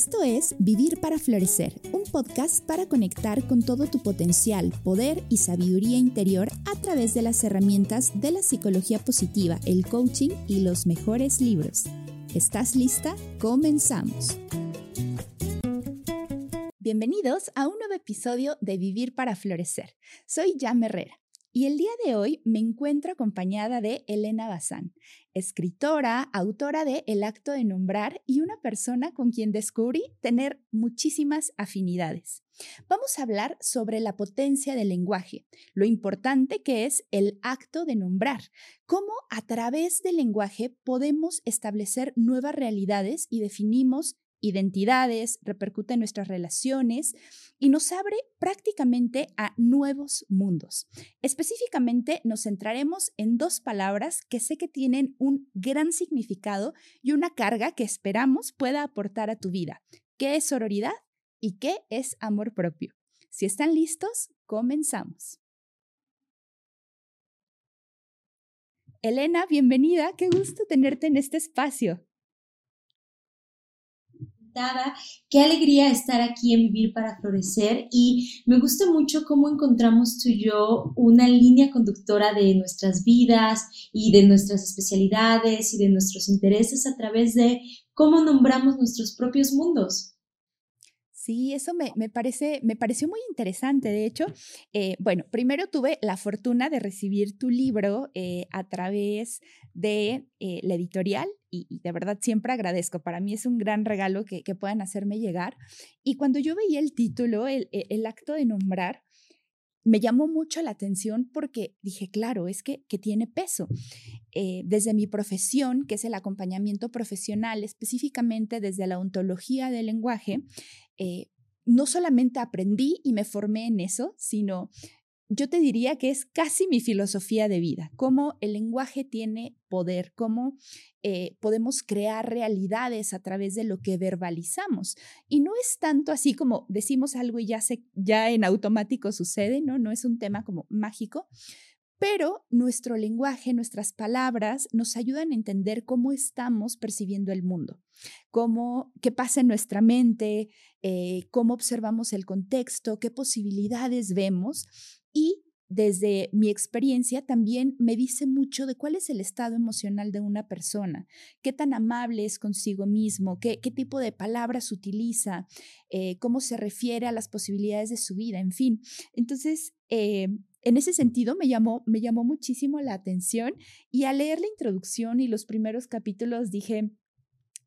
Esto es Vivir para Florecer, un podcast para conectar con todo tu potencial, poder y sabiduría interior a través de las herramientas de la psicología positiva, el coaching y los mejores libros. ¿Estás lista? Comenzamos. Bienvenidos a un nuevo episodio de Vivir para Florecer. Soy Jam Herrera. Y el día de hoy me encuentro acompañada de Elena Bazán, escritora, autora de El acto de nombrar y una persona con quien descubrí tener muchísimas afinidades. Vamos a hablar sobre la potencia del lenguaje, lo importante que es el acto de nombrar, cómo a través del lenguaje podemos establecer nuevas realidades y definimos identidades, repercute en nuestras relaciones y nos abre prácticamente a nuevos mundos. Específicamente nos centraremos en dos palabras que sé que tienen un gran significado y una carga que esperamos pueda aportar a tu vida. ¿Qué es sororidad y qué es amor propio? Si están listos, comenzamos. Elena, bienvenida. Qué gusto tenerte en este espacio. Qué alegría estar aquí en Vivir para Florecer y me gusta mucho cómo encontramos tú y yo una línea conductora de nuestras vidas y de nuestras especialidades y de nuestros intereses a través de cómo nombramos nuestros propios mundos. Sí, eso me, parece, me pareció muy interesante. De hecho, eh, bueno, primero tuve la fortuna de recibir tu libro eh, a través de eh, la editorial y, de verdad siempre agradezco. Para mí es un gran regalo que, puedan hacerme llegar. Y cuando yo veía el título, el, el acto de nombrar, me llamó mucho la atención porque dije, claro, es que, que tiene peso. Eh, desde mi profesión, que es el acompañamiento profesional, específicamente desde la ontología del lenguaje, eh, no solamente aprendí y me formé en eso, sino yo te diría que es casi mi filosofía de vida, cómo el lenguaje tiene poder, cómo eh, podemos crear realidades a través de lo que verbalizamos. Y no es tanto así como decimos algo y ya, se, ya en automático sucede, ¿no? No es un tema como mágico, pero nuestro lenguaje, nuestras palabras nos ayudan a entender cómo estamos percibiendo el mundo, cómo, qué pasa en nuestra mente, eh, cómo observamos el contexto, qué posibilidades vemos y desde mi experiencia también me dice mucho de cuál es el estado emocional de una persona, qué tan amable es consigo mismo, qué, tipo de palabras utiliza, eh, cómo se refiere a las posibilidades de su vida, en fin. Entonces, eh, en ese sentido me llamó, me llamó muchísimo la atención y al leer la introducción y los primeros capítulos dije,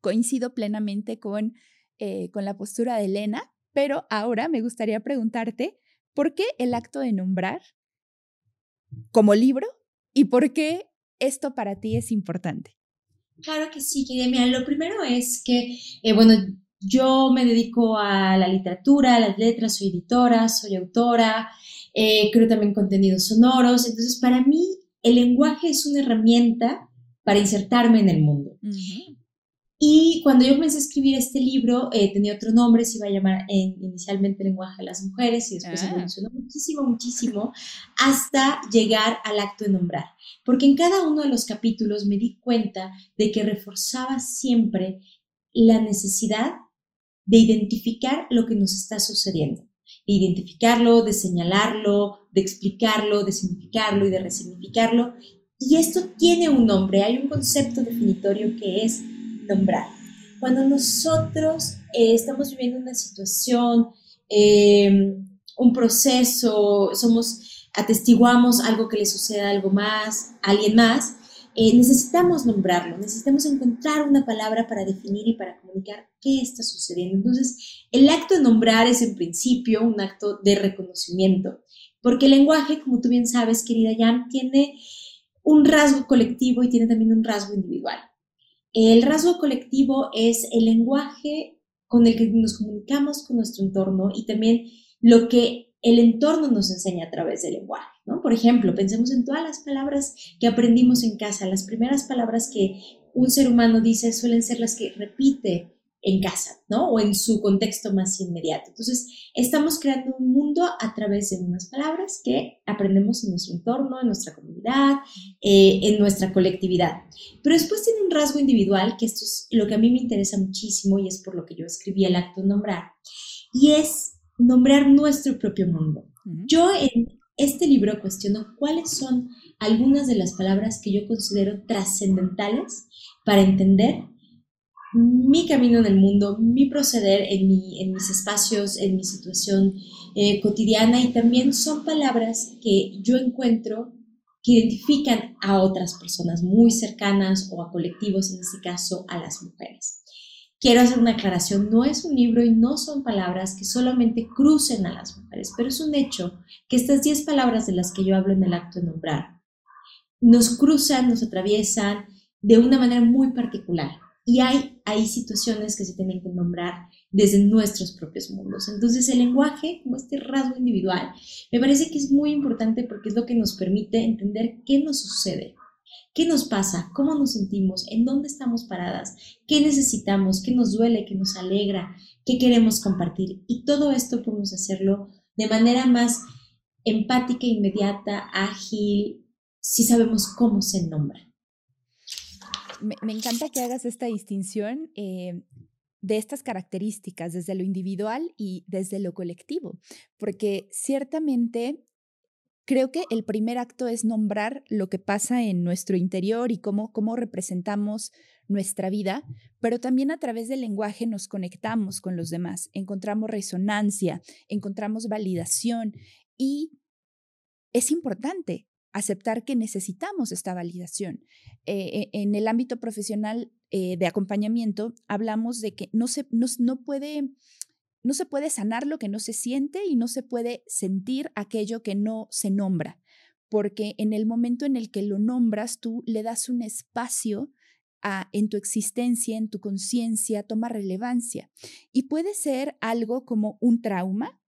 coincido plenamente con, eh, con la postura de Elena, pero ahora me gustaría preguntarte, ¿Por qué el acto de nombrar como libro y por qué esto para ti es importante? Claro que sí, querida. lo primero es que, eh, bueno, yo me dedico a la literatura, a las letras, soy editora, soy autora, eh, creo también contenidos sonoros. Entonces, para mí, el lenguaje es una herramienta para insertarme en el mundo. Y cuando yo comencé a escribir este libro, eh, tenía otro nombre, se iba a llamar eh, inicialmente Lenguaje de las Mujeres y después ah. evolucionó muchísimo, muchísimo hasta llegar al acto de nombrar. Porque en cada uno de los capítulos me di cuenta de que reforzaba siempre la necesidad de identificar lo que nos está sucediendo. De identificarlo, de señalarlo, de explicarlo, de significarlo y de resignificarlo. Y esto tiene un nombre, hay un concepto definitorio que es nombrar. Cuando nosotros eh, estamos viviendo una situación, eh, un proceso, somos, atestiguamos algo que le sucede a algo más, a alguien más, eh, necesitamos nombrarlo, necesitamos encontrar una palabra para definir y para comunicar qué está sucediendo. Entonces, el acto de nombrar es en principio un acto de reconocimiento, porque el lenguaje, como tú bien sabes, querida Jan, tiene un rasgo colectivo y tiene también un rasgo individual. El rasgo colectivo es el lenguaje con el que nos comunicamos con nuestro entorno y también lo que el entorno nos enseña a través del lenguaje. Por ejemplo, pensemos en todas las palabras que aprendimos en casa. Las primeras palabras que un ser humano dice suelen ser las que repite en casa, ¿no? O en su contexto más inmediato. Entonces, estamos creando un mundo a través de unas palabras que aprendemos en nuestro entorno, en nuestra comunidad, eh, en nuestra colectividad. Pero después tiene un rasgo individual, que esto es lo que a mí me interesa muchísimo y es por lo que yo escribí el acto nombrar, y es nombrar nuestro propio mundo. Yo en este libro cuestiono cuáles son algunas de las palabras que yo considero trascendentales para entender mi camino en el mundo, mi proceder en, mis espacios, en mi situación eh, cotidiana y también son palabras que yo encuentro que identifican a otras personas muy cercanas o a colectivos, en este caso a las mujeres. Quiero hacer una aclaración, no es un libro y no son palabras que solamente crucen a las mujeres, pero es un hecho que estas 10 palabras de las que yo hablo en el acto de nombrar nos cruzan, nos atraviesan de una manera muy particular. Y hay, hay situaciones que se tienen que nombrar desde nuestros propios mundos. Entonces el lenguaje, como este rasgo individual, me parece que es muy importante porque es lo que nos permite entender qué nos sucede, qué nos pasa, cómo nos sentimos, en dónde estamos paradas, qué necesitamos, qué nos duele, qué nos alegra, qué queremos compartir. Y todo esto podemos hacerlo de manera más empática, inmediata, ágil, si sabemos cómo se nombra me, encanta que hagas esta distinción eh, de estas características desde lo individual y desde lo colectivo, porque ciertamente creo que el primer acto es nombrar lo que pasa en nuestro interior y cómo, cómo representamos nuestra vida, pero también a través del lenguaje nos conectamos con los demás, encontramos resonancia, encontramos validación y es importante aceptar que necesitamos esta validación. Eh, e, en el ámbito profesional eh, de acompañamiento hablamos de que no se, no, puede, no se puede sanar lo que no se siente y no se puede sentir aquello que no se nombra, porque en el momento en el que lo nombras, tú le das un espacio a, en tu existencia, en tu conciencia, toma relevancia. Y puede ser algo como un trauma,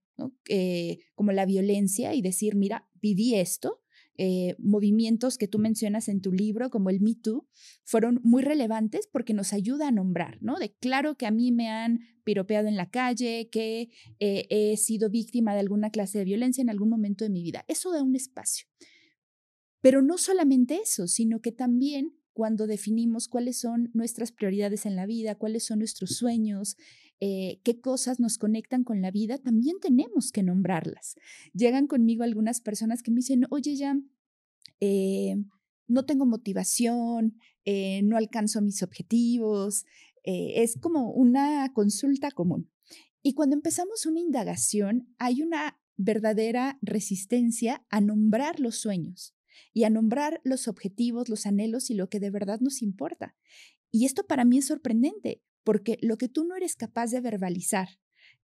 eh, como la violencia, y decir, mira, viví esto, eh, movimientos que tú mencionas en tu libro, como el Me Too, fueron muy relevantes porque nos ayuda a nombrar, ¿no? De claro que a mí me han piropeado en la calle, que eh, he sido víctima de alguna clase de violencia en algún momento de mi vida. Eso da un espacio. Pero no solamente eso, sino que también cuando definimos cuáles son nuestras prioridades en la vida, cuáles son nuestros sueños, eh, qué cosas nos conectan con la vida, también tenemos que nombrarlas. Llegan conmigo algunas personas que me dicen, oye, ya, eh, no tengo motivación, eh, no alcanzo mis objetivos. es como una consulta común. Y cuando empezamos una indagación, hay una verdadera resistencia a nombrar los sueños y a nombrar los objetivos, los anhelos y lo que de verdad nos importa. Y esto para mí es sorprendente, porque lo que tú no eres capaz de verbalizar,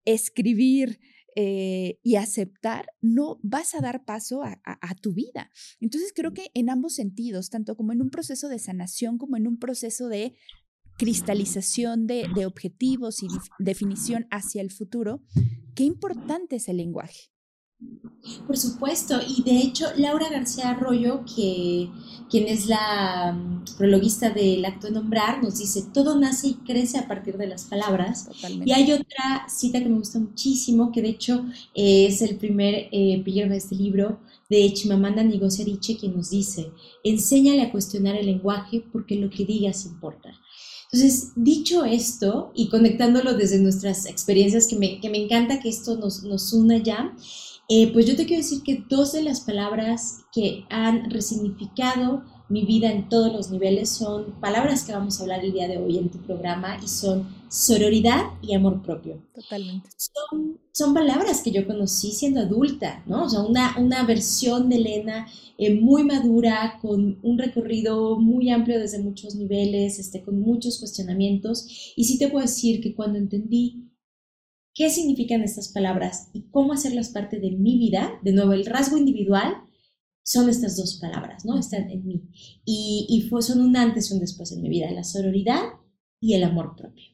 escribir eh, y aceptar, no vas a dar paso a, tu vida. Entonces creo que en ambos sentidos, tanto como en un proceso de sanación como en un proceso de cristalización de, de objetivos y definición hacia el futuro, qué importante es el lenguaje. Por supuesto, y de hecho Laura García Arroyo, que, quien es la mm, prologuista del acto de nombrar, nos dice, todo nace y crece a partir de las palabras. Y hay otra cita que me gusta muchísimo, que de hecho eh, es el primer eh, de este libro, de Chimamanda Ngozi Adichie, quien nos dice, enséñale a cuestionar el lenguaje porque lo que digas importa. Entonces, dicho esto y conectándolo desde nuestras experiencias, que me, que me encanta que esto nos, nos una ya, eh, pues yo te quiero decir que dos de las palabras que han resignificado mi vida en todos los niveles son palabras que vamos a hablar el día de hoy en tu programa y son sororidad y amor propio. Totalmente. Son, son palabras que yo conocí siendo adulta, ¿no? O sea, una, una versión de Elena eh, muy madura, con un recorrido muy amplio desde muchos niveles, este, con muchos cuestionamientos. Y sí te puedo decir que cuando entendí qué significan estas palabras y cómo hacerlas parte de mi vida, de nuevo, el rasgo individual son estas dos palabras, ¿no? Están en mí. Y, y fue, son un antes y un después en mi vida, la sororidad y el amor propio.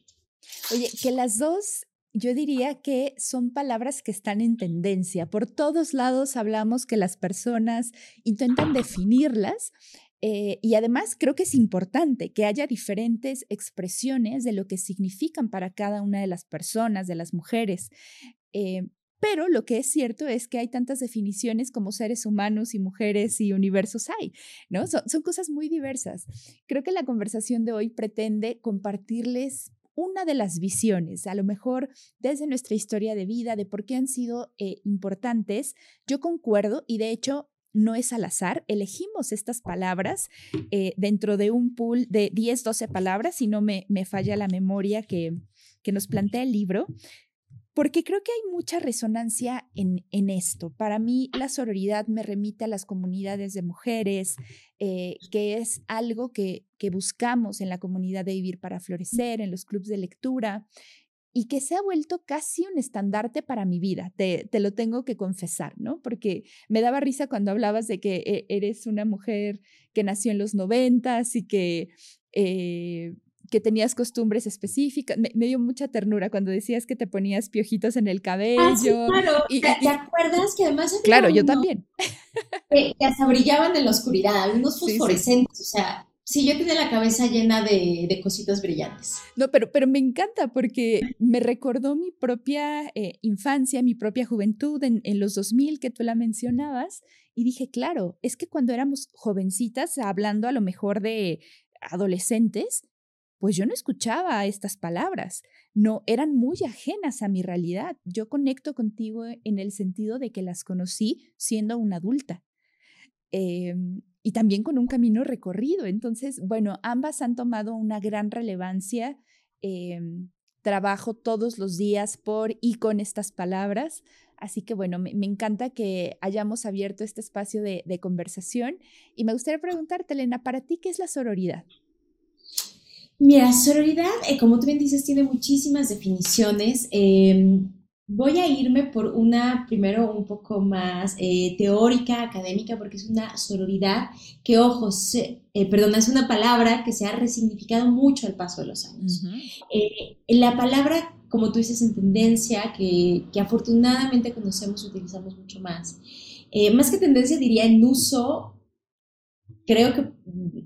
Oye, que las dos yo diría que son palabras que están en tendencia. Por todos lados hablamos que las personas intentan definirlas Eh, y además creo que es importante que haya diferentes expresiones de lo que significan para cada una de las personas, de las mujeres. Eh, pero lo que es cierto es que hay tantas definiciones como seres humanos y mujeres y universos hay, ¿no? Son, cosas muy diversas. Creo que la conversación de hoy pretende compartirles una de las visiones, a lo mejor desde nuestra historia de vida, de por qué han sido eh, importantes. Yo concuerdo y de hecho no es al azar, elegimos estas palabras eh, dentro de un pool de 10, 12 palabras, si no me, me falla la memoria que, que nos plantea el libro porque creo que hay mucha resonancia en, en, esto. Para mí, la sororidad me remite a las comunidades de mujeres, eh, que es algo que, que buscamos en la comunidad de Vivir para Florecer, en los clubes de lectura, y que se ha vuelto casi un estandarte para mi vida, te, te, lo tengo que confesar, ¿no? Porque me daba risa cuando hablabas de que eh, eres una mujer que nació en los noventas y que eh, que tenías costumbres específicas. Me, dio mucha ternura cuando decías que te ponías piojitos en el cabello. Ah, sí, claro. ¿Te, acuerdas que además... Claro, yo también. Que, hasta brillaban en la oscuridad, unos fosforescentes, o sea... Sí, yo tenía la cabeza llena de, de, cositas brillantes. No, pero, pero me encanta porque me recordó mi propia eh, infancia, mi propia juventud en, en los 2000 que tú la mencionabas y dije, claro, es que cuando éramos jovencitas, hablando a lo mejor de adolescentes, pues yo no escuchaba estas palabras, no eran muy ajenas a mi realidad. Yo conecto contigo en el sentido de que las conocí siendo una adulta em, y también con un camino recorrido. Entonces, bueno, ambas han tomado una gran relevancia. Em, trabajo todos los días por y con estas palabras. Así que bueno, me, encanta que hayamos abierto este espacio de, conversación y me gustaría preguntarte, Elena, para ti, ¿qué es la sororidad? Mira, sororidad, eh, como tú bien dices, tiene muchísimas definiciones. Em, voy a irme por una, primero, un poco más eh, teórica, académica, porque es una sororidad que, ojo, se, eh, perdona, es una palabra que se ha resignificado mucho al paso de los años. la palabra, como tú dices, en tendencia, que, que afortunadamente conocemos y utilizamos mucho más. más que tendencia, diría en uso creo que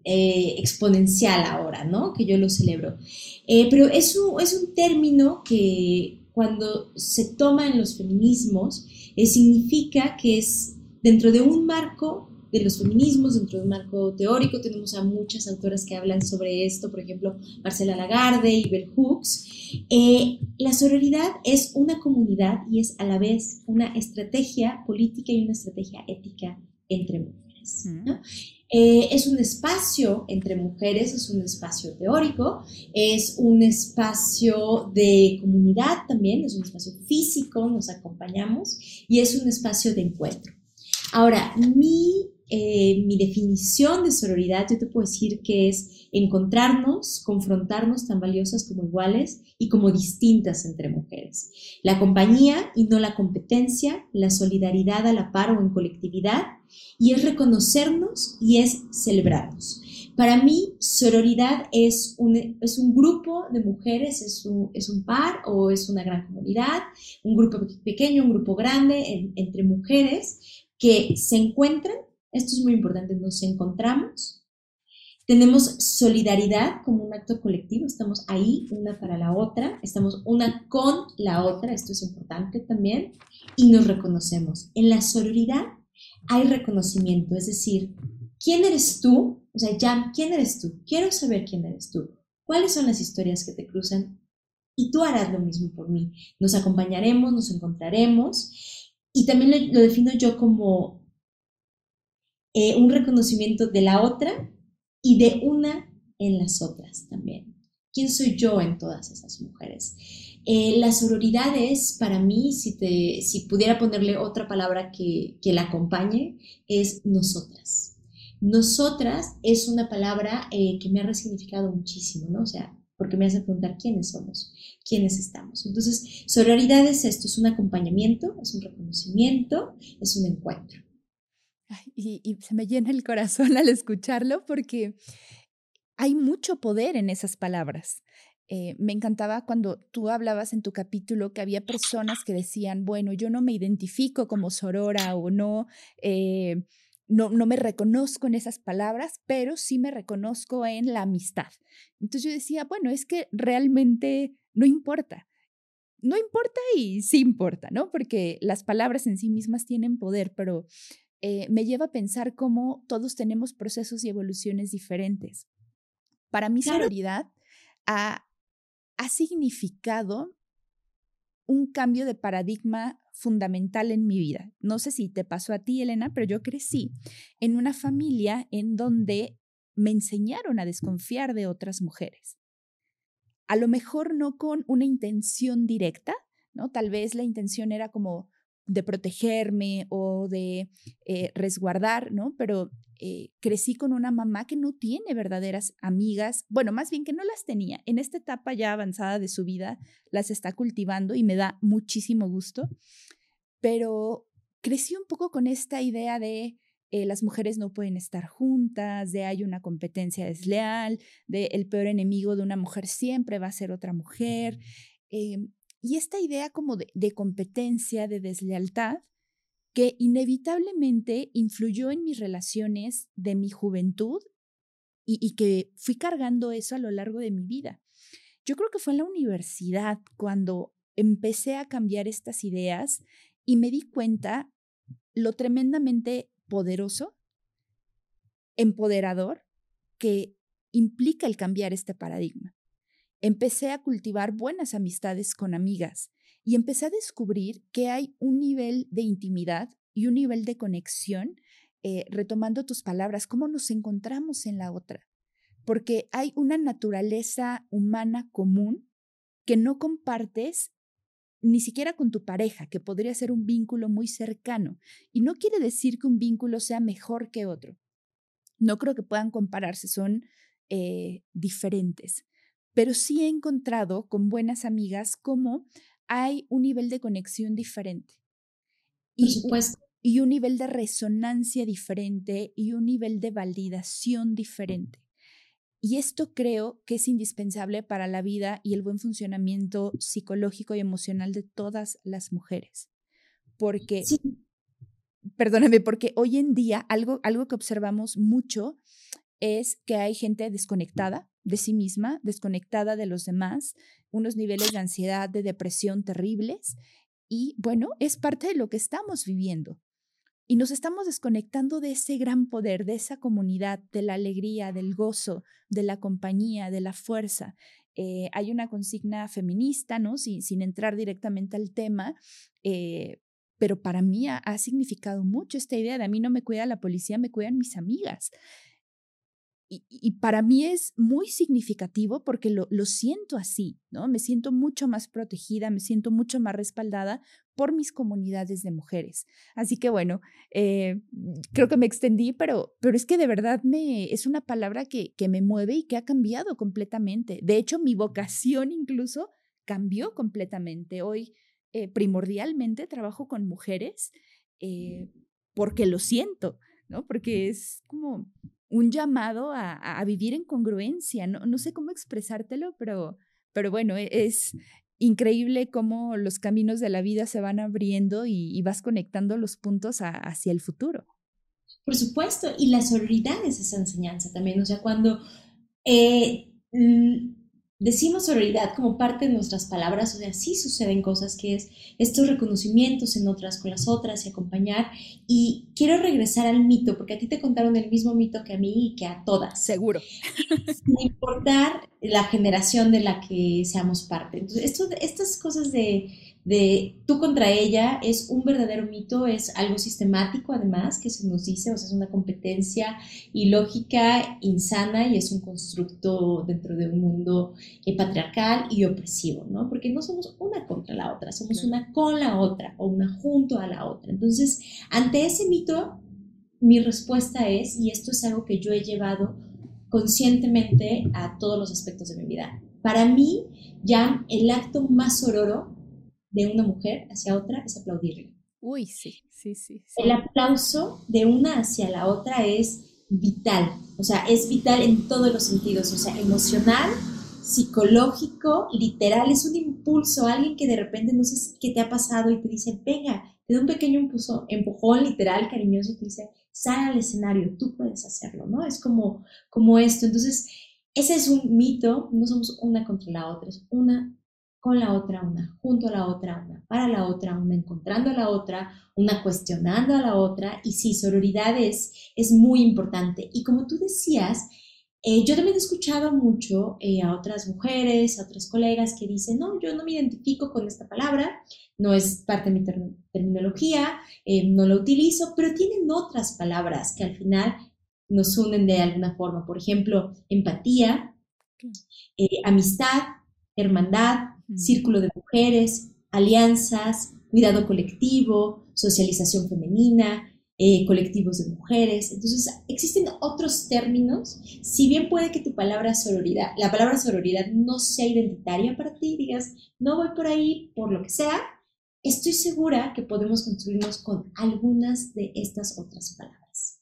eh, exponencial ahora, ¿no? Que yo lo celebro. Eh, pero es un, es un término que cuando se toma en los feminismos eh, significa que es dentro de un marco de los feminismos, dentro de un marco teórico, tenemos a muchas autoras que hablan sobre esto, por ejemplo, Marcela Lagarde y Bell Hooks. la sororidad es una comunidad y es a la vez una estrategia política y una estrategia ética entre mujeres. ¿No? Eh, es un espacio entre mujeres, es un espacio teórico, es un espacio de comunidad también, es un espacio físico, nos acompañamos y es un espacio de encuentro. Ahora, mi, eh, mi definición de sororidad, yo te puedo decir que es encontrarnos, confrontarnos tan valiosas como iguales y como distintas entre mujeres. La compañía y no la competencia, la solidaridad a la par o en colectividad, y es reconocernos y es celebrarnos. Para mí, sororidad es un, es un grupo de mujeres, es un, es un, par o es una gran comunidad, un grupo pequeño, un grupo grande entre mujeres que se encuentran, esto es muy importante, nos encontramos, tenemos solidaridad como un acto colectivo, estamos ahí una para la otra, estamos una con la otra, esto es importante también, y nos reconocemos. En la sororidad hay reconocimiento, es decir, ¿quién eres tú? O sea, ya, ¿quién eres tú? Quiero saber quién eres tú. ¿Cuáles son las historias que te cruzan? Y tú harás lo mismo por mí. Nos acompañaremos, nos encontraremos. Y también lo, defino yo como eh, un reconocimiento de la otra y de una en las otras también. ¿Quién soy yo en todas esas mujeres? Eh, la sororidad es, para mí, si, te, si pudiera ponerle otra palabra que, que la acompañe, es nosotras. Nosotras es una palabra eh, que me ha resignificado muchísimo, ¿no? O sea, porque me hace preguntar quiénes somos, quiénes estamos. Entonces, sororidad es esto, es un acompañamiento, es un reconocimiento, es un encuentro. y, y se me llena el corazón al escucharlo porque hay mucho poder en esas palabras. Eh, me encantaba cuando tú hablabas en tu capítulo que había personas que decían, bueno, yo no me identifico como sorora o no, eh, no, no me reconozco en esas palabras, pero sí me reconozco en la amistad. Entonces yo decía, bueno, es que realmente no importa. No importa y sí importa, ¿no? Porque las palabras en sí mismas tienen poder, pero eh, me lleva a pensar cómo todos tenemos procesos y evoluciones diferentes. Para mí, sororidad ha, ha significado un cambio de paradigma fundamental en mi vida. No sé si te pasó a ti, Elena, pero yo crecí en una familia en donde me enseñaron a desconfiar de otras mujeres. A lo mejor no con una intención directa, ¿no? Tal vez la intención era como de protegerme o de eh, resguardar, ¿no? Pero eh, crecí con una mamá que no tiene verdaderas amigas, bueno, más bien que no las tenía. En esta etapa ya avanzada de su vida las está cultivando y me da muchísimo gusto, pero crecí un poco con esta idea de eh, las mujeres no pueden estar juntas, de hay una competencia desleal, de el peor enemigo de una mujer siempre va a ser otra mujer. Y esta idea como de, competencia, de deslealtad, que inevitablemente influyó en mis relaciones de mi juventud y, y, que fui cargando eso a lo largo de mi vida. Yo creo que fue en la universidad cuando empecé a cambiar estas ideas y me di cuenta lo tremendamente poderoso, empoderador, que implica el cambiar este paradigma empecé a cultivar buenas amistades con amigas y empecé a descubrir que hay un nivel de intimidad y un nivel de conexión, eh, retomando tus palabras, cómo nos encontramos en la otra, porque hay una naturaleza humana común que no compartes ni siquiera con tu pareja, que podría ser un vínculo muy cercano. Y no quiere decir que un vínculo sea mejor que otro. No creo que puedan compararse, son eh, diferentes pero sí he encontrado con buenas amigas cómo hay un nivel de conexión diferente. Y, y un nivel de resonancia diferente y un nivel de validación diferente. Y esto creo que es indispensable para la vida y el buen funcionamiento psicológico y emocional de todas las mujeres. Porque, perdóname, porque hoy en día algo, algo que observamos mucho es que hay gente desconectada de sí misma, desconectada de los demás, unos niveles de ansiedad, de depresión terribles. Y bueno, es parte de lo que estamos viviendo. Y nos estamos desconectando de ese gran poder, de esa comunidad, de la alegría, del gozo, de la compañía, de la fuerza. Eh, hay una consigna feminista, ¿no? Sin, entrar directamente al tema, eh, pero para mí ha, ha, significado mucho esta idea de a mí no me cuida la policía, me cuidan mis amigas y, para mí es muy significativo porque lo, lo, siento así, ¿no? Me siento mucho más protegida, me siento mucho más respaldada por mis comunidades de mujeres. Así que bueno, eh, creo que me extendí, pero, pero es que de verdad me, es una palabra que, que me mueve y que ha cambiado completamente. De hecho, mi vocación incluso cambió completamente. Hoy eh, primordialmente trabajo con mujeres eh, porque lo siento, ¿no? Porque es como un llamado a, vivir en congruencia. No, no, sé cómo expresártelo, pero, pero bueno, e, es increíble cómo los caminos de la vida se van abriendo y, vas conectando los puntos hacia el futuro. Por supuesto, y la sororidad es esa enseñanza también, o sea, cuando eh, decimos sororidad como parte de nuestras palabras, o sea, sí suceden cosas que es estos reconocimientos en otras con las otras y acompañar. Y quiero regresar al mito, porque a ti te contaron el mismo mito que a mí y que a todas. Seguro. Sin importar la generación de la que seamos parte. Entonces, esto, estas cosas de de tú contra ella es un verdadero mito, es algo sistemático además que se nos dice, o sea, es una competencia ilógica, insana y es un constructo dentro de un mundo eh, patriarcal y opresivo, ¿no? Porque no somos una contra la otra, somos una con la otra o una junto a la otra. Entonces, ante ese mito, mi respuesta es, y esto es algo que yo he llevado conscientemente a todos los aspectos de mi vida. Para mí, ya el acto más sororo de una mujer hacia otra es aplaudirle. Uy, sí, sí, sí, El aplauso de una hacia la otra es vital, o sea, es vital en todos los sentidos, o sea, emocional, psicológico, literal, es un impulso, alguien que de repente no sé qué te ha pasado y te dice, venga, te da un pequeño empujón literal, cariñoso y te dice, sal al escenario, tú puedes hacerlo, ¿no? Es como, como esto. Entonces, ese es un mito, no somos una contra la otra, es una con la otra, una junto a la otra, una para la otra, una encontrando a la otra, una cuestionando a la otra. Y sí, sororidad es, es muy importante. Y como tú decías, eh, yo también he escuchado mucho eh, a otras mujeres, a otras colegas que dicen, no, yo no me identifico con esta palabra, no es parte de mi terminología, eh, no la utilizo, pero tienen otras palabras que al final nos unen de alguna forma. Por ejemplo, empatía, amistad, hermandad, círculo de mujeres, alianzas, cuidado colectivo, socialización femenina, eh, colectivos de mujeres. Entonces, existen otros términos. Si bien puede que tu palabra sororidad, la palabra sororidad no sea identitaria para ti, digas, no voy por ahí por lo que sea, estoy segura que podemos construirnos con algunas de estas otras palabras.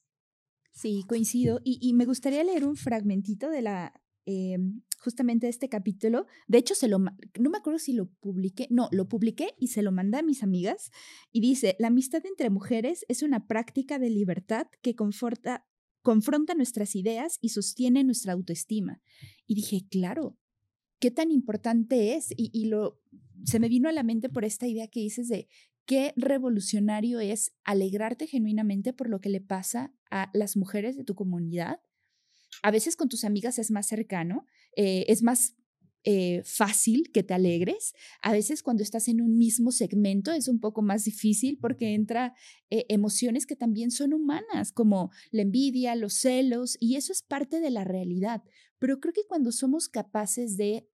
Sí, coincido. Y, me gustaría leer un fragmentito de la, em, justamente este capítulo. De hecho, se lo, no me acuerdo si lo publiqué, no, lo publiqué y se lo mandé a mis amigas y dice, la amistad entre mujeres es una práctica de libertad que conforta, confronta nuestras ideas y sostiene nuestra autoestima. Y dije, claro, qué tan importante es y, y lo, se me vino a la mente por esta idea que dices de qué revolucionario es alegrarte genuinamente por lo que le pasa a las mujeres de tu comunidad. A veces con tus amigas es más cercano, eh, es más eh, fácil que te alegres. A veces cuando estás en un mismo segmento es un poco más difícil porque entra eh, emociones que también son humanas, como la envidia, los celos, y eso es parte de la realidad. Pero creo que cuando somos capaces de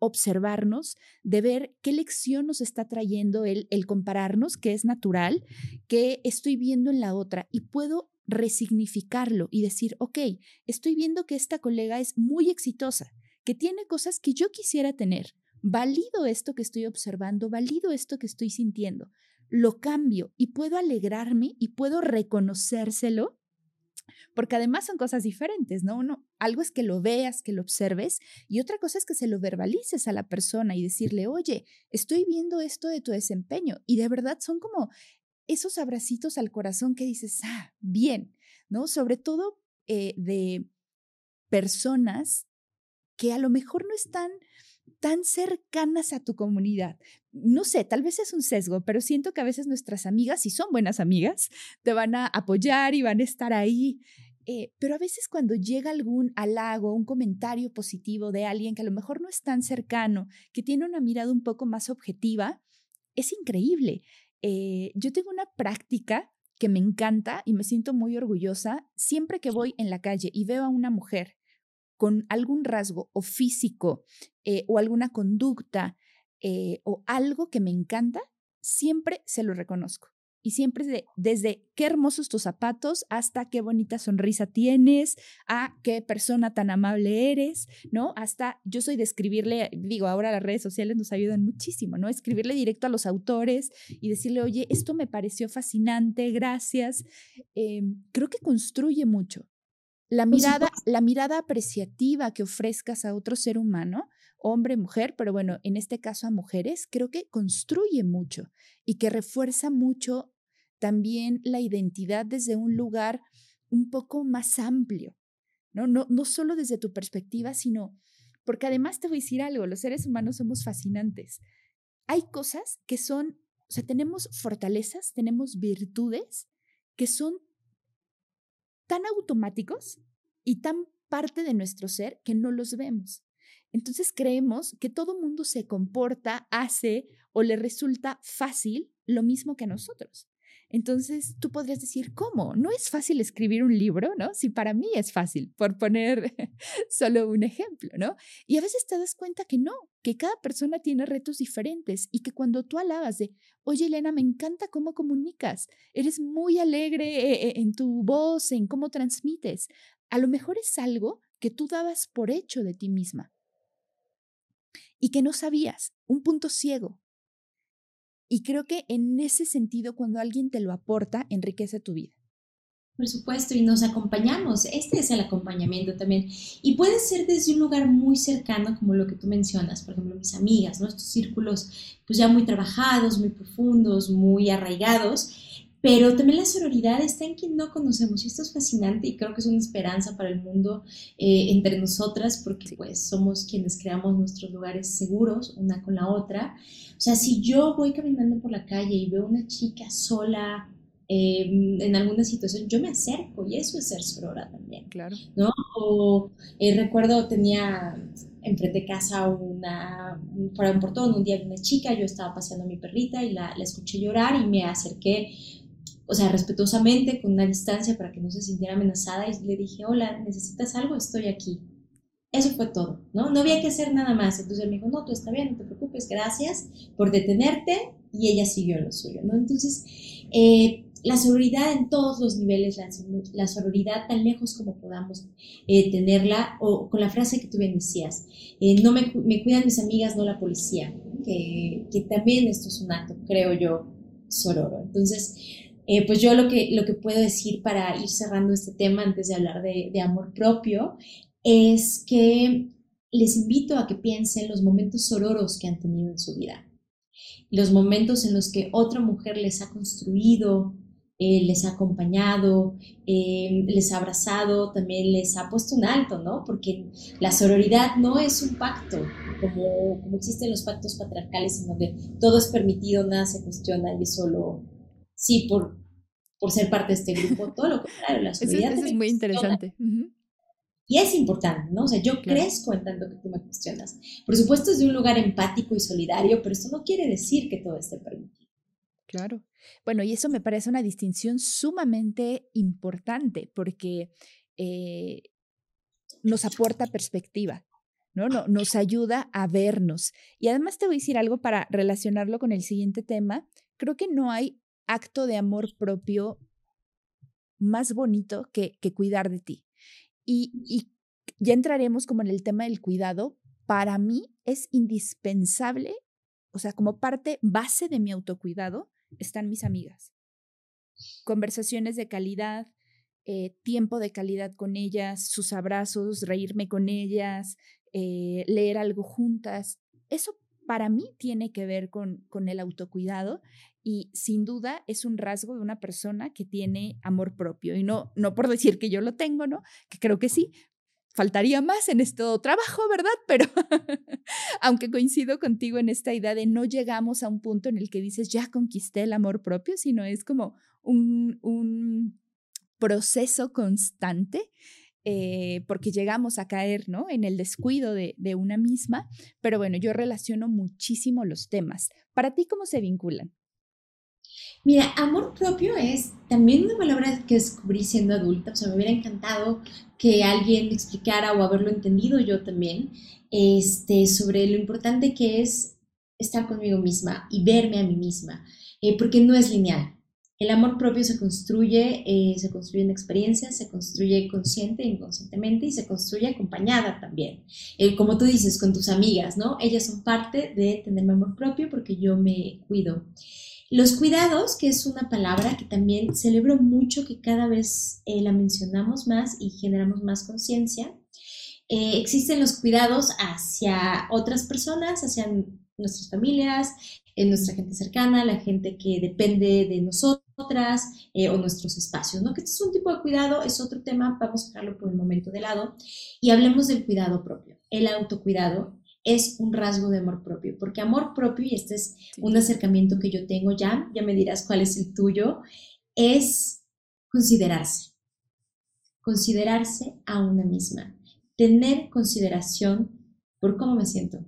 observarnos, de ver qué lección nos está trayendo el, el compararnos, que es natural, que estoy viendo en la otra y puedo resignificarlo y decir, ok, estoy viendo que esta colega es muy exitosa, que tiene cosas que yo quisiera tener. Valido esto que estoy observando, valido esto que estoy sintiendo. Lo cambio y puedo alegrarme y puedo reconocérselo porque además son cosas diferentes, ¿no? Uno, algo es que lo veas, que lo observes, y otra cosa es que se lo verbalices a la persona y decirle, oye, estoy viendo esto de tu desempeño, y de verdad son como esos abracitos al corazón que dices, ah, bien, ¿no? Sobre todo eh, de personas que a lo mejor no están tan cercanas a tu comunidad. No sé, tal vez es un sesgo, pero siento que a veces nuestras amigas, si son buenas amigas, te van a apoyar y van a estar ahí. Eh, pero a veces cuando llega algún halago, un comentario positivo de alguien que a lo mejor no es tan cercano, que tiene una mirada un poco más objetiva, es increíble. Eh, yo tengo una práctica que me encanta y me siento muy orgullosa siempre que voy en la calle y veo a una mujer con algún rasgo o físico eh, o alguna conducta eh, o algo que me encanta, siempre se lo reconozco. Y siempre desde qué hermosos tus zapatos hasta qué bonita sonrisa tienes, a qué persona tan amable eres, ¿no? Hasta yo soy de escribirle, digo, ahora las redes sociales nos ayudan muchísimo, ¿no? Escribirle directo a los autores y decirle, oye, esto me pareció fascinante, gracias. Em, creo que construye mucho. La mirada, la mirada apreciativa que ofrezcas a otro ser humano hombre, mujer, pero bueno, en este caso a mujeres, creo que construye mucho y que refuerza mucho también la identidad desde un lugar un poco más amplio, ¿no? No, no solo desde tu perspectiva, sino porque además te voy a decir algo, los seres humanos somos fascinantes. Hay cosas que son, o sea, tenemos fortalezas, tenemos virtudes que son tan automáticos y tan parte de nuestro ser que no los vemos. Entonces creemos que todo mundo se comporta, hace o le resulta fácil lo mismo que a nosotros. Entonces, tú podrías decir, ¿cómo? No es fácil escribir un libro, ¿no? Si para mí es fácil, por poner solo un ejemplo, ¿no? Y a veces te das cuenta que no, que cada persona tiene retos diferentes y que cuando tú alabas de, oye, Elena, me encanta cómo comunicas, eres muy alegre eh, eh, en tu voz, en cómo transmites, a lo mejor es algo que tú dabas por hecho de ti misma y que no sabías, un punto ciego, y creo que en ese sentido, cuando alguien te lo aporta, enriquece tu vida. Por supuesto, y nos acompañamos. Este es el acompañamiento también. Y puede ser desde un lugar muy cercano, como lo que tú mencionas, por ejemplo, mis amigas, ¿no? Estos círculos, pues ya muy trabajados, muy profundos, muy arraigados. Pero también la sororidad está en quien no conocemos y esto es fascinante y creo que es una esperanza para el mundo eh, entre nosotras porque pues somos quienes creamos nuestros lugares seguros una con la otra. O sea, si yo voy caminando por la calle y veo una chica sola, Em, en alguna situación, yo me acerco y eso es ser sorora también. Claro. ¿No? O eh, recuerdo, tenía enfrente de casa una, fuera un portón, un día una chica, yo estaba paseando a mi perrita y la, la escuché llorar y me acerqué, o sea, respetuosamente, con una distancia para que no se sintiera amenazada y le dije, hola, ¿necesitas algo? Estoy aquí. Eso fue todo, ¿no? No había que hacer nada más. Entonces él me dijo, no, tú está bien, no te preocupes, gracias por detenerte. Y ella siguió lo suyo, ¿no? Entonces, eh, la sororidad en todos los niveles, la, sororidad tan lejos como podamos eh, tenerla, o con la frase que tú bien decías, eh, no me, cuidan mis amigas, no la policía, que, también esto es un acto, creo yo, sororo. Entonces, eh, pues yo lo que, lo que puedo decir para ir cerrando este tema antes de hablar de, amor propio es que les invito a que piensen los momentos sororos que han tenido en su vida, los momentos en los que otra mujer les ha construido, eh, les ha acompañado, eh, les ha abrazado, también les ha puesto un alto, ¿no? Porque la sororidad no es un pacto, como, como existen los pactos patriarcales en donde todo es permitido, nada se cuestiona y solo, sí, por, por ser parte de este grupo, todo lo contrario, la sororidad eso, es muy interesante. Y es importante, ¿no? O sea, yo crezco en tanto que tú me cuestionas. Por supuesto, es de un lugar empático y solidario, pero esto no quiere decir que todo esté permitido. Claro. Bueno, y eso me parece una distinción sumamente importante porque eh, nos aporta perspectiva, ¿no? ¿no? Nos ayuda a vernos. Y además te voy a decir algo para relacionarlo con el siguiente tema. Creo que no hay acto de amor propio más bonito que, que cuidar de ti. Y, y ya entraremos como en el tema del cuidado. Para mí es indispensable, o sea, como parte base de mi autocuidado, están mis amigas. Conversaciones de calidad, eh, tiempo de calidad con ellas, sus abrazos, reírme con ellas, eh, leer algo juntas. Eso para mí tiene que ver con, con el autocuidado y sin duda es un rasgo de una persona que tiene amor propio. Y no, no por decir que yo lo tengo, ¿no? Que creo que sí, faltaría más en este trabajo, ¿verdad? Pero aunque coincido contigo en esta idea de no llegamos a un punto en el que dices, ya conquisté el amor propio, sino es como un, un proceso constante. Eh, porque llegamos a caer ¿no? en el descuido de, de una misma, pero bueno, yo relaciono muchísimo los temas. ¿Para ti cómo se vinculan? Mira, amor propio es también una palabra que descubrí siendo adulta, o sea, me hubiera encantado que alguien me explicara o haberlo entendido yo también, este, sobre lo importante que es estar conmigo misma y verme a mí misma, eh, porque no es lineal. El amor propio se construye, eh, se construye en experiencias, se construye consciente e inconscientemente y se construye acompañada también. Eh, como tú dices, con tus amigas, ¿no? Ellas son parte de tener amor propio porque yo me cuido. Los cuidados, que es una palabra que también celebro mucho que cada vez eh, la mencionamos más y generamos más conciencia. Existen los cuidados hacia otras personas, hacia nuestras familias, en nuestra gente cercana, la gente que depende de nosotras eh, o nuestros espacios, ¿no? Que este es un tipo de cuidado, es otro tema, vamos a dejarlo por el momento de lado. Y hablemos del cuidado propio, el autocuidado es un rasgo de amor propio, porque amor propio, y este es un acercamiento que yo tengo ya, ya me dirás cuál es el tuyo, es considerarse, considerarse a una misma, tener consideración por cómo me siento,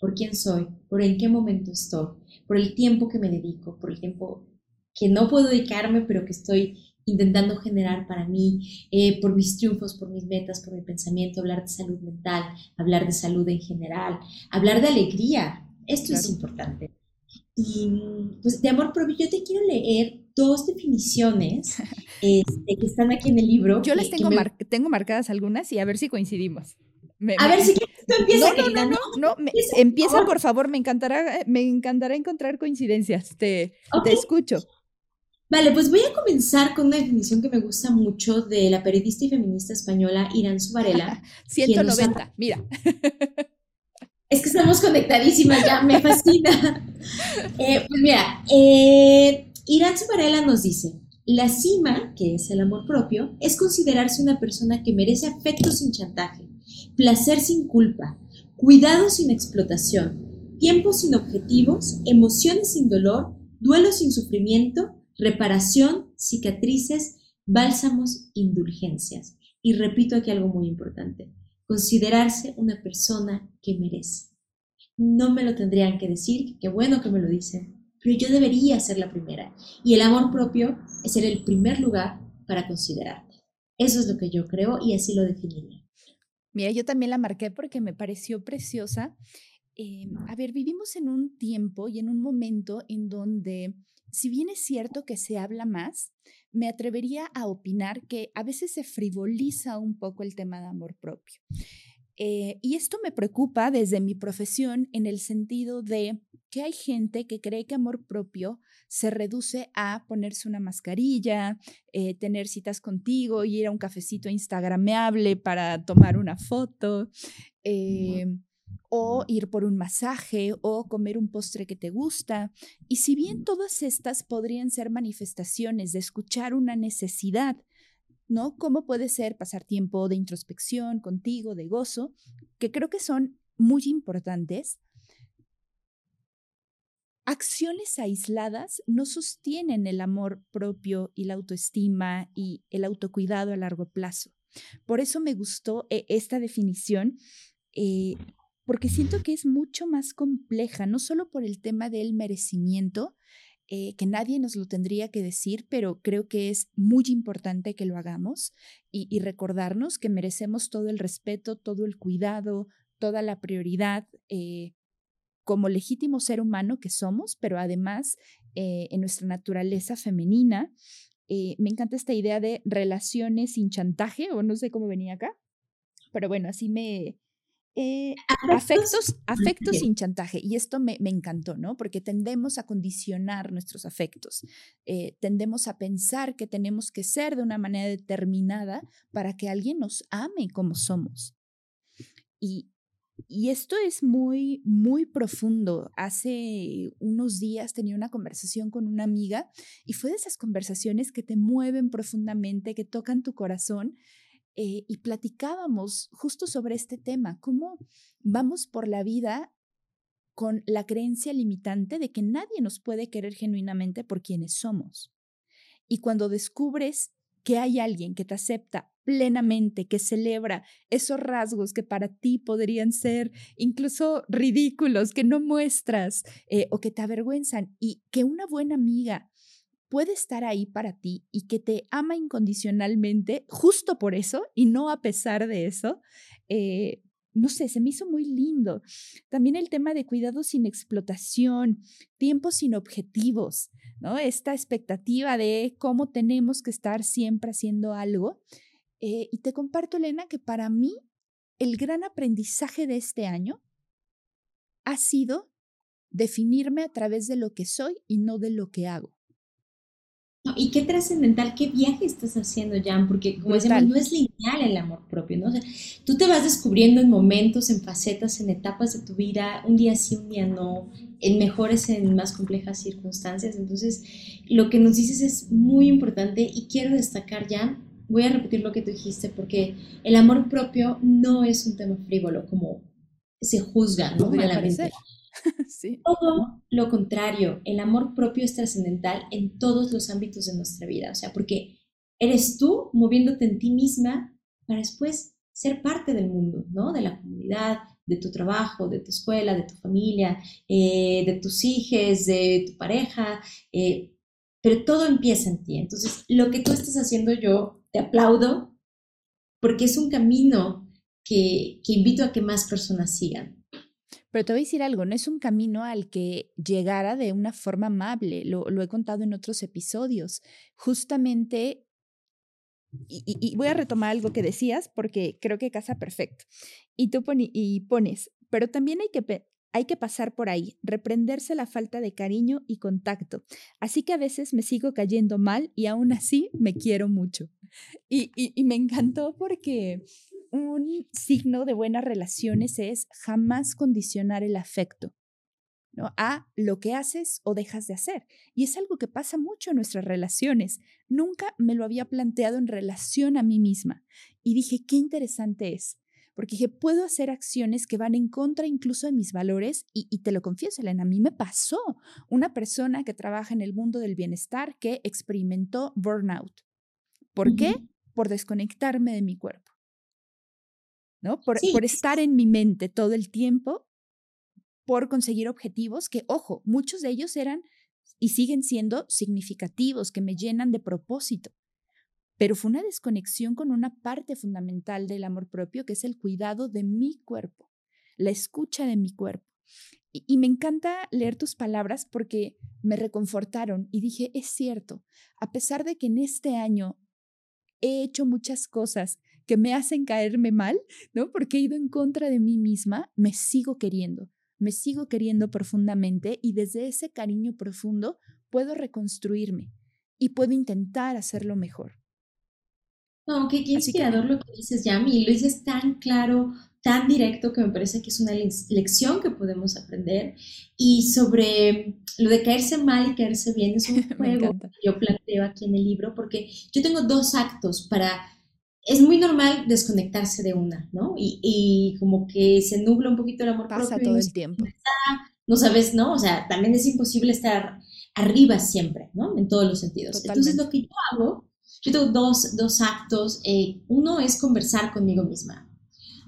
por quién soy, por en qué momento estoy, por el tiempo que me dedico, por el tiempo que no puedo dedicarme, pero que estoy intentando generar para mí, eh, por mis triunfos, por mis metas, por mi pensamiento, hablar de salud mental, hablar de salud en general, hablar de alegría. Esto es importante. Y pues de amor propio, yo te quiero leer dos definiciones este, que están aquí en el libro. Yo las tengo, tengo marcadas algunas y a ver si coincidimos. a ver si quieres, tú empieza, no, no, no, no, empieza, por favor, me encantará, me encantará encontrar coincidencias. Te, te escucho. Vale, pues voy a comenzar con una definición que me gusta mucho de la periodista y feminista española Irán Subarela. 190, mira. Es que estamos conectadísimas ya, me fascina. Eh, pues mira, eh, Irán Subarela nos dice, la cima, que es el amor propio, es considerarse una persona que merece afecto sin chantaje, placer sin culpa, cuidado sin explotación, tiempo sin objetivos, emociones sin dolor, duelo sin sufrimiento, reparación, cicatrices, bálsamos, indulgencias. Y repito aquí algo muy importante, considerarse una persona que merece. No me lo tendrían que decir, qué bueno que me lo dicen, pero yo debería ser la primera. Y el amor propio es ser el primer lugar para considerarte. Eso es lo que yo creo y así lo definiría. Mira, yo también la marqué porque me pareció preciosa. Eh, a ver, vivimos en un tiempo y en un momento en donde si bien es cierto que se habla más, me atrevería a opinar que a veces se frivoliza un poco el tema de amor propio. Eh, y esto me preocupa desde mi profesión en el sentido de que hay gente que cree que amor propio se reduce a ponerse una mascarilla, eh, tener citas contigo, ir a un cafecito instagrameable para tomar una foto. Eh, o ir por un masaje o comer un postre que te gusta. Y si bien todas estas podrían ser manifestaciones de escuchar una necesidad, ¿no? ¿Cómo puede ser pasar tiempo de introspección contigo, de gozo, que creo que son muy importantes? Acciones aisladas no sostienen el amor propio y la autoestima y el autocuidado a largo plazo. Por eso me gustó eh, esta definición eh, porque siento que es mucho más compleja, no solo por el tema del merecimiento, eh, que nadie nos lo tendría que decir, pero creo que es muy importante que lo hagamos y, recordarnos que merecemos todo el respeto, todo el cuidado, toda la prioridad eh, como legítimo ser humano que somos, pero además eh, en nuestra naturaleza femenina. me encanta esta idea de relaciones sin chantaje, o no sé cómo venía acá, pero bueno, así me, eh, afectos, afectos sin chantaje. Y esto me, encantó, ¿no? Porque tendemos a condicionar nuestros afectos. Eh, tendemos a pensar que tenemos que ser de una manera determinada para que alguien nos ame como somos. Y, y esto es muy, muy profundo. Hace unos días tenía una conversación con una amiga y fue de esas conversaciones que te mueven profundamente, que tocan tu corazón eh, y platicábamos justo sobre este tema, cómo vamos por la vida con la creencia limitante de que nadie nos puede querer genuinamente por quienes somos. Y cuando descubres que hay alguien que te acepta plenamente, que celebra esos rasgos que para ti podrían ser incluso ridículos, que no muestras eh, o que te avergüenzan, y que una buena amiga puede estar ahí para ti y que te ama incondicionalmente justo por eso y no a pesar de eso, eh, no sé, se me hizo muy lindo. También el tema de cuidado sin explotación, tiempo sin objetivos, ¿no? Esta expectativa de cómo tenemos que estar siempre haciendo algo. Eh, y te comparto, Elena, que para mí el gran aprendizaje de este año ha sido definirme a través de lo que soy y no de lo que hago y qué trascendental, qué viaje estás haciendo, Jan, porque como decíamos, no es lineal el amor propio, ¿no? O sea, tú te vas descubriendo en momentos, en facetas, en etapas de tu vida, un día sí, un día no, en mejores, en más complejas circunstancias. Entonces, lo que nos dices es muy importante y quiero destacar, Jan, voy a repetir lo que tú dijiste, porque el amor propio no es un tema frívolo como se juzga, ¿no? La Todo lo contrario, el amor propio es trascendental en todos los ámbitos de nuestra vida, o sea, porque eres tú moviéndote en ti misma para después ser parte del mundo, ¿no? De la comunidad, de tu trabajo, de tu escuela, de tu familia, eh, de tus hijos, de tu pareja, eh, pero todo empieza en ti. Entonces, lo que tú estás haciendo yo te aplaudo porque es un camino que invito a que más personas sigan. Pero te voy a decir algo, no es un camino al que llegara de una forma amable, lo, he contado en otros episodios. Justamente, y, voy a retomar algo que decías porque creo que casa perfecto. Y tú y pones, pero también hay que, hay que pasar por ahí, reprenderse la falta de cariño y contacto. Así que a veces me sigo cayendo mal y aún así me quiero mucho. Y, y me encantó porque un signo de buenas relaciones es jamás condicionar el afecto. ¿no? a lo que haces o dejas de hacer. Y es algo que pasa mucho en nuestras relaciones. Nunca me lo había planteado en relación a mí misma. Y dije, qué interesante es. Porque dije, puedo hacer acciones que van en contra incluso de mis valores. Y, te lo confieso, Elena, a mí me pasó una persona que trabaja en el mundo del bienestar que experimentó burnout. ¿Por qué? Por desconectarme de mi cuerpo. ¿No? Por, por, estar en mi mente todo el tiempo por conseguir objetivos que, ojo, muchos de ellos eran y siguen siendo significativos, que me llenan de propósito. Pero fue una desconexión con una parte fundamental del amor propio, que es el cuidado de mi cuerpo, la escucha de mi cuerpo. Y, y, me encanta leer tus palabras porque me reconfortaron y dije, es cierto, a pesar de que en este año he hecho muchas cosas que me hacen caerme mal, ¿no? Porque he ido en contra de mí misma, me sigo queriendo, me sigo queriendo profundamente y desde ese cariño profundo puedo reconstruirme y puedo intentar hacerlo mejor. No, qué, inspirador lo que dices, Yami. Lo dices tan claro, tan directo, que me parece que es una lección que podemos aprender. Y sobre lo de caerse mal y caerse bien, es un juego que yo planteo aquí en el libro, porque yo tengo dos actos para es muy normal desconectarse de una, ¿no? Y, como que se nubla un poquito el amor Pasa todo el tiempo. No sabes, ¿no? O sea, también es imposible estar arriba siempre, ¿no? En todos los sentidos. Entonces, lo que yo hago, yo tengo dos, dos actos. Eh, uno es conversar conmigo misma.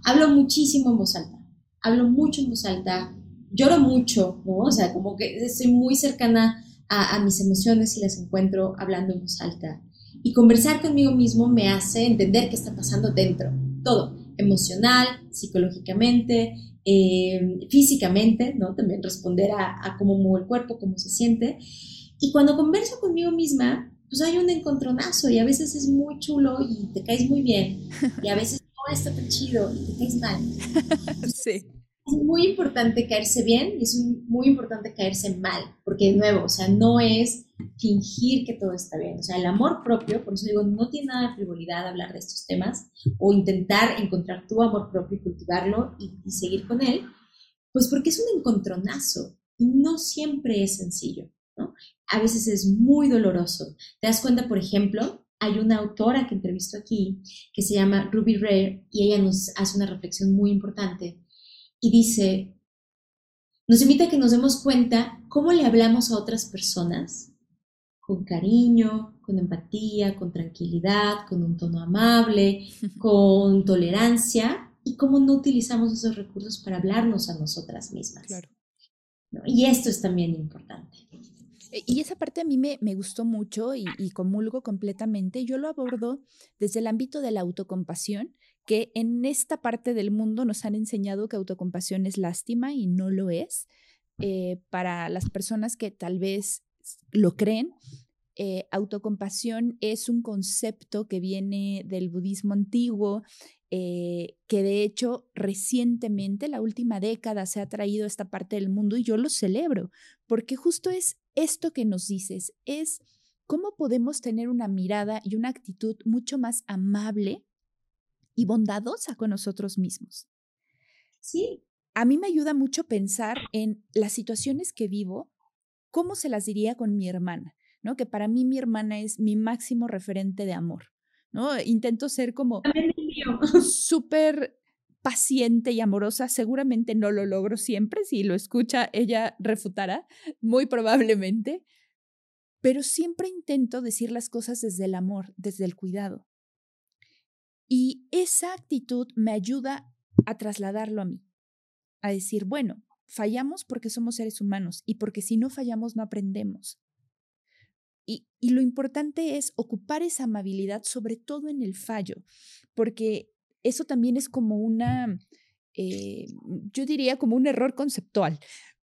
Hablo muchísimo en voz alta. Hablo mucho en voz alta. Lloro mucho, ¿no? O sea, como que estoy muy cercana a, a mis emociones y las encuentro hablando en voz alta. Y conversar conmigo mismo me hace entender qué está pasando dentro, todo, emocional, psicológicamente, eh, físicamente, ¿no? También responder a, cómo mueve el cuerpo, cómo se siente. Y cuando converso conmigo misma, pues hay un encontronazo y a veces es muy chulo y te caes muy bien y a veces no está tan chido y te caes mal. sí es muy importante caerse bien y es muy importante caerse mal, porque de nuevo, o sea, no es fingir que todo está bien, o sea, el amor propio, por eso digo, no tiene nada de frivolidad hablar de estos temas o intentar encontrar tu amor propio y cultivarlo y, y seguir con él, pues porque es un encontronazo y no siempre es sencillo, ¿no? A veces es muy doloroso. Te das cuenta, por ejemplo, hay una autora que entrevisto aquí que se llama Ruby Ray y ella nos hace una reflexión muy importante y dice, nos invita a que nos demos cuenta cómo le hablamos a otras personas con cariño, con empatía, con tranquilidad, con un tono amable, con tolerancia y cómo no utilizamos esos recursos para hablarnos a nosotras mismas. Claro. Y esto es también importante. Eh, y esa parte a mí me, me gustó mucho y, y, comulgo completamente. Yo lo abordo desde el ámbito de la autocompasión que en esta parte del mundo nos han enseñado que autocompasión es lástima y no lo es. Eh, para las personas que tal vez lo creen, eh, autocompasión es un concepto que viene del budismo antiguo, eh, que de hecho recientemente, la última década, se ha traído a esta parte del mundo y yo lo celebro, porque justo es esto que nos dices, es cómo podemos tener una mirada y una actitud mucho más amable y bondadosa con nosotros mismos. Sí. A mí me ayuda mucho pensar en las situaciones que vivo, cómo se las diría con mi hermana, ¿no? Que para mí mi hermana es mi máximo referente de amor, ¿no? Intento ser como súper paciente y amorosa, seguramente no lo logro siempre, si lo escucha ella refutará, muy probablemente, pero siempre intento decir las cosas desde el amor, desde el cuidado. Y esa actitud me ayuda a trasladarlo a mí, a decir, bueno, fallamos porque somos seres humanos y porque si no fallamos no aprendemos. Y, y, lo importante es ocupar esa amabilidad, sobre todo en el fallo, porque eso también es como una, eh, yo diría como un error conceptual,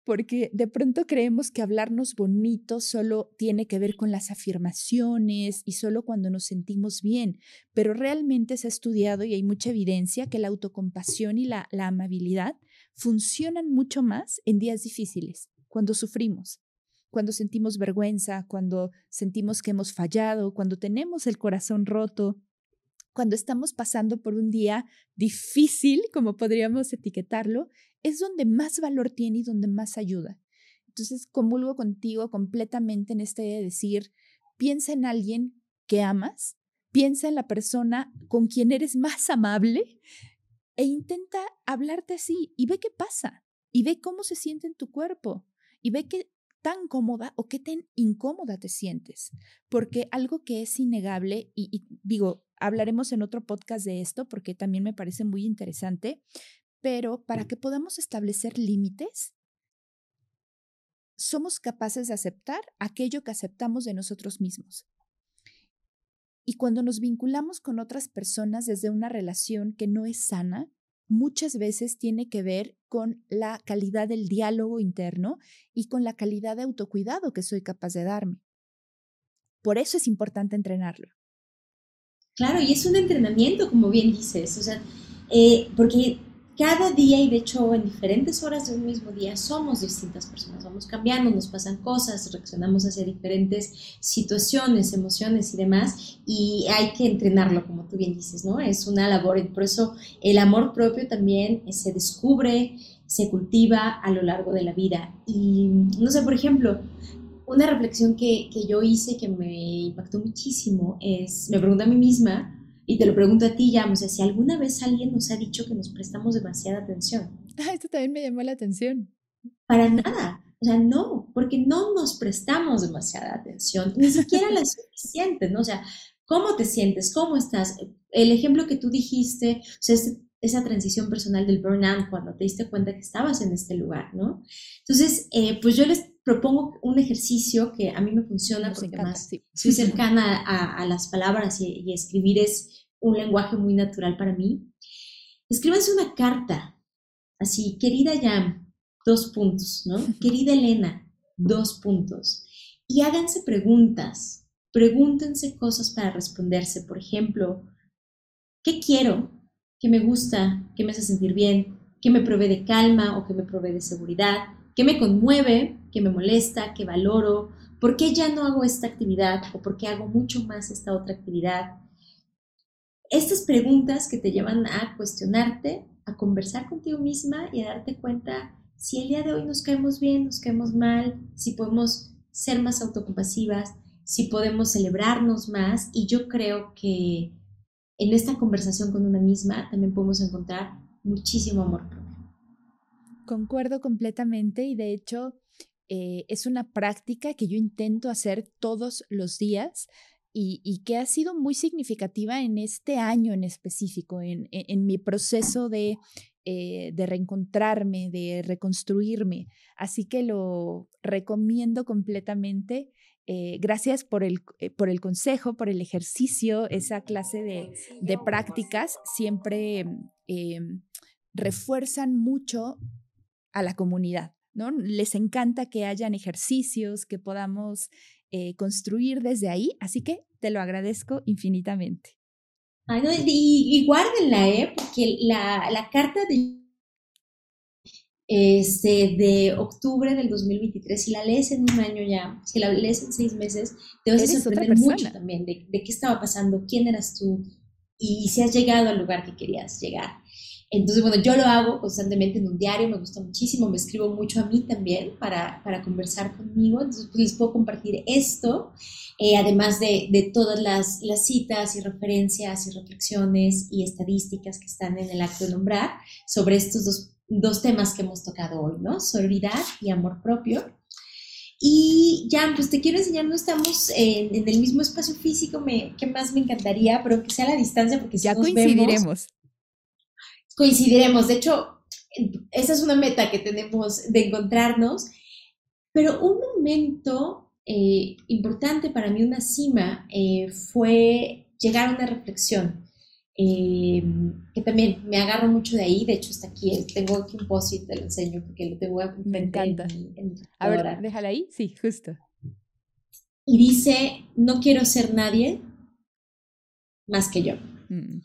porque de pronto creemos que hablarnos bonito solo tiene que ver con las afirmaciones y solo cuando nos sentimos bien, pero realmente se ha estudiado y hay mucha evidencia que la autocompasión y la, amabilidad funcionan mucho más en días difíciles, cuando sufrimos, cuando sentimos vergüenza, cuando sentimos que hemos fallado, cuando tenemos el corazón roto, cuando estamos pasando por un día difícil, como podríamos etiquetarlo, es donde más valor tiene y donde más ayuda. Entonces, comulgo contigo completamente en este de decir, piensa en alguien que amas, piensa en la persona con quien eres más amable e intenta hablarte así y ve qué pasa y ve cómo se siente en tu cuerpo y ve qué tan cómoda o qué tan incómoda te sientes. Porque algo que es innegable, y, y digo, hablaremos en otro podcast de esto porque también me parece muy interesante, pero para que podamos establecer límites, somos capaces de aceptar aquello que aceptamos de nosotros mismos. Y cuando nos vinculamos con otras personas desde una relación que no es sana, muchas veces tiene que ver con la calidad del diálogo interno y con la calidad de autocuidado que soy capaz de darme. Por eso es importante entrenarlo. Claro, y es un entrenamiento, como bien dices, o sea, eh, porque cada día y de hecho en diferentes horas de un mismo día somos distintas personas, vamos cambiando, nos pasan cosas, reaccionamos hacia diferentes situaciones, emociones y demás, y hay que entrenarlo, como tú bien dices, ¿no? Es una labor, por eso el amor propio también se descubre, se cultiva a lo largo de la vida. Y no sé, por ejemplo, una reflexión que, que yo hice que me impactó muchísimo es, me pregunto a mí misma, y te lo pregunto a ti, ya, o sea, si alguna vez alguien nos ha dicho que nos prestamos demasiada atención. Ah, esto también me llamó la atención. Para nada. O sea, no, porque no nos prestamos demasiada atención, ni siquiera la suficiente, ¿no? O sea, ¿cómo te sientes? ¿Cómo estás? El ejemplo que tú dijiste, o sea, esa transición personal del burnout, cuando te diste cuenta que estabas en este lugar, ¿no? Entonces, eh, pues yo les propongo un ejercicio que a mí me funciona porque más soy cercana a, las palabras y, escribir es un lenguaje muy natural para mí. Escríbanse una carta, así, querida Yam, dos puntos, ¿no? Querida Elena, dos puntos. Y háganse preguntas, pregúntense cosas para responderse. Por ejemplo, ¿qué quiero? ¿Qué me gusta? ¿Qué me hace sentir bien? ¿Qué me provee de calma o qué me provee de seguridad? ¿Qué me conmueve? ¿Qué me molesta? ¿Qué valoro? ¿Por qué ya no hago esta actividad? ¿O por qué hago mucho más esta otra actividad? Estas preguntas que te llevan a cuestionarte, a conversar contigo misma y a darte cuenta si el día de hoy nos caemos bien, nos caemos mal, si podemos ser más autocompasivas, si podemos celebrarnos más. Y yo creo que en esta conversación con una misma también podemos encontrar muchísimo amor propio. Concuerdo completamente y de hecho eh, es una práctica que yo intento hacer todos los días y, que ha sido muy significativa en este año en específico, en, mi proceso de, eh, de reencontrarme, de reconstruirme. Así que lo recomiendo completamente. Eh, gracias por el, por el consejo, por el ejercicio, esa clase de, de prácticas siempre refuerzan mucho a la comunidad, ¿no? Les encanta que hayan ejercicios, que podamos eh, construir desde ahí, así que te lo agradezco infinitamente. y, guárdenla, ¿eh? Porque la, la carta de, este, de octubre del 2023, si la lees en un año ya, si la lees en seis meses, te vas a sorprender mucho también de, de qué estaba pasando, quién eras tú y si has llegado al lugar que querías llegar. Entonces, bueno, yo lo hago constantemente en un diario, me gusta muchísimo, me escribo mucho a mí también para, para conversar conmigo, entonces pues, les puedo compartir esto, eh, además de, de todas las, las, citas y referencias y reflexiones y estadísticas que están en el acto de nombrar sobre estos dos, dos temas que hemos tocado hoy, ¿no? Sororidad y amor propio. Y ya, pues te quiero enseñar, no estamos en, en el mismo espacio físico, me, que más me encantaría, pero que sea a la distancia, porque si ya coincidiremos coincidiremos. De hecho, esa es una meta que tenemos de encontrarnos. Pero un momento eh, importante para mí, una cima, eh, fue llegar a una reflexión. Eh, que también me agarro mucho de ahí, de hecho está aquí, tengo aquí un post te lo enseño porque lo tengo Me encanta. a ver, déjala ahí, sí, justo. Y dice, no quiero ser nadie más que yo. Mm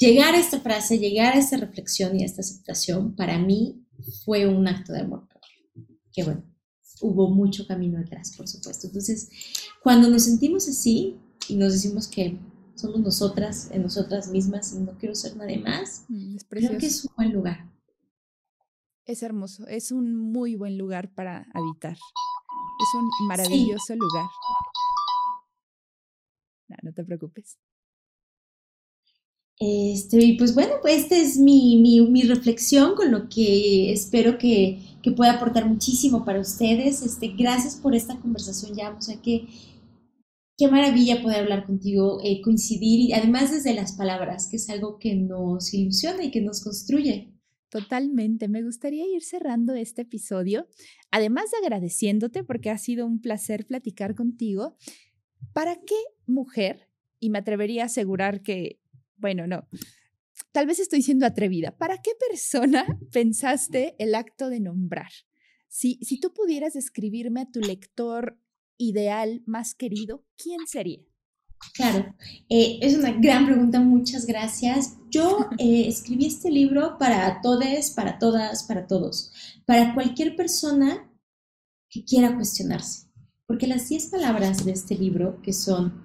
llegar a esta frase, llegar a esta reflexión y a esta aceptación, para mí fue un acto de amor Que bueno, hubo mucho camino detrás, por supuesto. Entonces, cuando nos sentimos así y nos decimos que somos nosotras, en nosotras mismas y no quiero ser nadie más, mm, creo que es un buen lugar. Es hermoso, es un muy buen lugar para habitar. Es un maravilloso lugar. No, no te preocupes. Este, y pues bueno, pues esta es mi, mi, reflexión con lo que espero que, que, pueda aportar muchísimo para ustedes. Este, gracias por esta conversación, ya, o sea que qué maravilla poder hablar contigo, eh, coincidir y además desde las palabras, que es algo que nos ilusiona y que nos construye. Totalmente. Me gustaría ir cerrando este episodio, además de agradeciéndote porque ha sido un placer platicar contigo. ¿Para qué mujer? Y me atrevería a asegurar que bueno, no. Tal vez estoy siendo atrevida. ¿Para qué persona pensaste el acto de nombrar? Si, si tú pudieras describirme a tu lector ideal más querido, ¿quién sería? Claro, eh, es una gran pregunta, muchas gracias. Yo eh, escribí este libro para todos, para todas, para todos, para cualquier persona que quiera cuestionarse, porque las 10 palabras de este libro, que son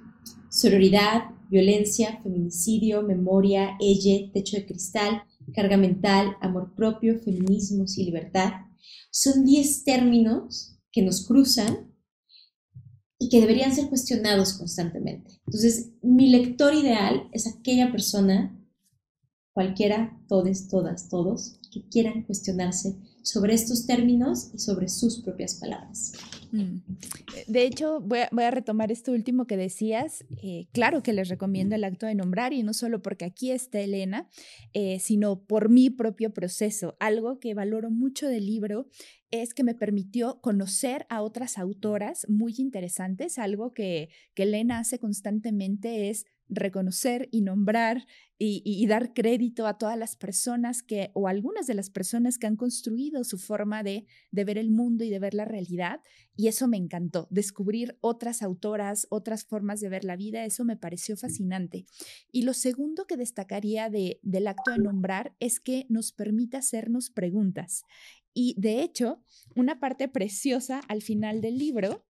sororidad, violencia, feminicidio, memoria, elle, techo de cristal, carga mental, amor propio, feminismos y libertad, son 10 términos que nos cruzan y que deberían ser cuestionados constantemente. Entonces, mi lector ideal es aquella persona, cualquiera, todes, todas, todos, que quieran cuestionarse sobre estos términos y sobre sus propias palabras. Mm. De hecho, voy a, retomar esto último que decías. Eh, claro que les recomiendo el acto de nombrar y no solo porque aquí está Elena, eh, sino por mi propio proceso. Algo que valoro mucho del libro es que me permitió conocer a otras autoras muy interesantes. Algo que, que Elena hace constantemente es reconocer y nombrar y, dar crédito a todas las personas que, o algunas de las personas que han construido su forma de, de ver el mundo y de ver la realidad. Y eso me encantó, descubrir otras autoras, otras formas de ver la vida, eso me pareció fascinante. Y lo segundo que destacaría de, del acto de nombrar es que nos permite hacernos preguntas. Y de hecho, una parte preciosa al final del libro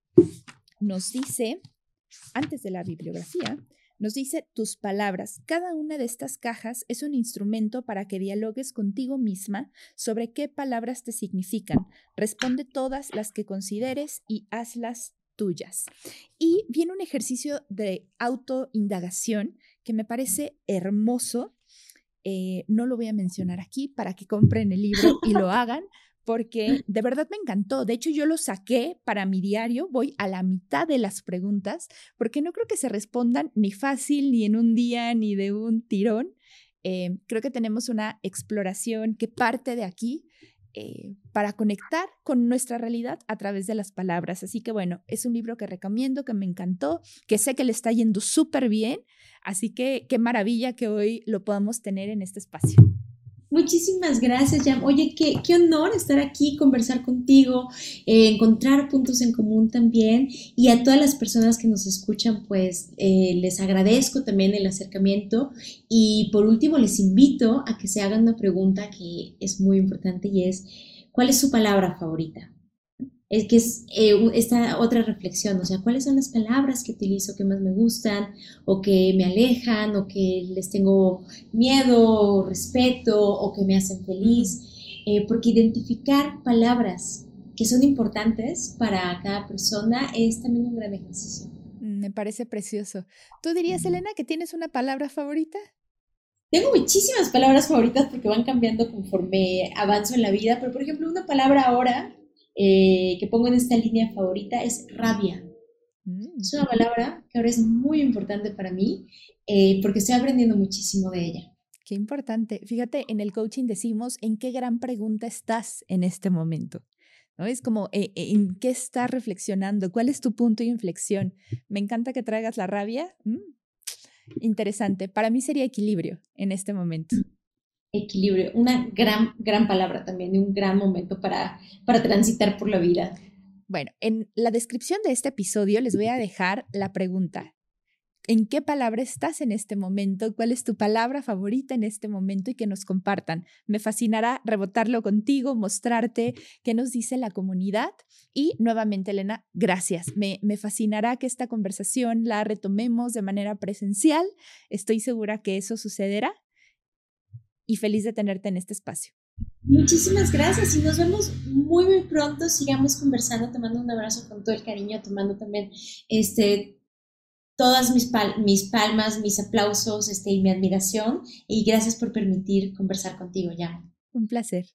nos dice, antes de la bibliografía, nos dice tus palabras. Cada una de estas cajas es un instrumento para que dialogues contigo misma sobre qué palabras te significan. Responde todas las que consideres y hazlas tuyas. Y viene un ejercicio de autoindagación que me parece hermoso. Eh, no lo voy a mencionar aquí para que compren el libro y lo hagan, porque de verdad me encantó. De hecho, yo lo saqué para mi diario, voy a la mitad de las preguntas, porque no creo que se respondan ni fácil, ni en un día, ni de un tirón. Eh, creo que tenemos una exploración que parte de aquí eh, para conectar con nuestra realidad a través de las palabras. Así que bueno, es un libro que recomiendo, que me encantó, que sé que le está yendo súper bien. Así que qué maravilla que hoy lo podamos tener en este espacio. Muchísimas gracias, Jam. Oye, qué, qué honor estar aquí, conversar contigo, eh, encontrar puntos en común también. Y a todas las personas que nos escuchan, pues eh, les agradezco también el acercamiento. Y por último, les invito a que se hagan una pregunta que es muy importante y es, ¿cuál es su palabra favorita? Es que es eh, esta otra reflexión, o sea, ¿cuáles son las palabras que utilizo que más me gustan o que me alejan o que les tengo miedo o respeto o que me hacen feliz? Eh, porque identificar palabras que son importantes para cada persona es también un gran ejercicio. Mm, me parece precioso. ¿Tú dirías, Elena, que tienes una palabra favorita? Tengo muchísimas palabras favoritas porque van cambiando conforme avanzo en la vida, pero por ejemplo, una palabra ahora eh, que pongo en esta línea favorita es rabia. Mm. Es una palabra que ahora es muy importante para mí eh, porque estoy aprendiendo muchísimo de ella. Qué importante. Fíjate, en el coaching decimos en qué gran pregunta estás en este momento. ¿No? Es como, eh, ¿en qué estás reflexionando? ¿Cuál es tu punto de inflexión? Me encanta que traigas la rabia. Mm, interesante. Para mí sería equilibrio en este momento equilibrio, una gran, gran palabra también y un gran momento para, para transitar por la vida. Bueno, en la descripción de este episodio les voy a dejar la pregunta. en qué palabra estás en este momento, cuál es tu palabra favorita en este momento y que nos compartan. Me fascinará rebotarlo contigo, mostrarte qué nos dice la comunidad. Y nuevamente, Elena, gracias. Me, me fascinará que esta conversación la retomemos de manera presencial. Estoy segura que eso sucederá y feliz de tenerte en este espacio. Muchísimas gracias y nos vemos muy muy pronto. Sigamos conversando, te mando un abrazo con todo el cariño, tomando también este todas mis, mis palmas, mis aplausos este, y mi admiración. Y gracias por permitir conversar contigo, ya. Un placer.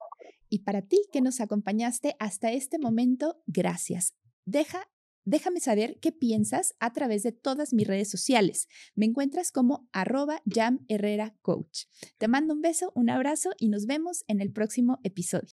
Y para ti que nos acompañaste hasta este momento, gracias. Deja, déjame saber qué piensas a través de todas mis redes sociales. Me encuentras como arroba Coach. Te mando un beso, un abrazo y nos vemos en el próximo episodio.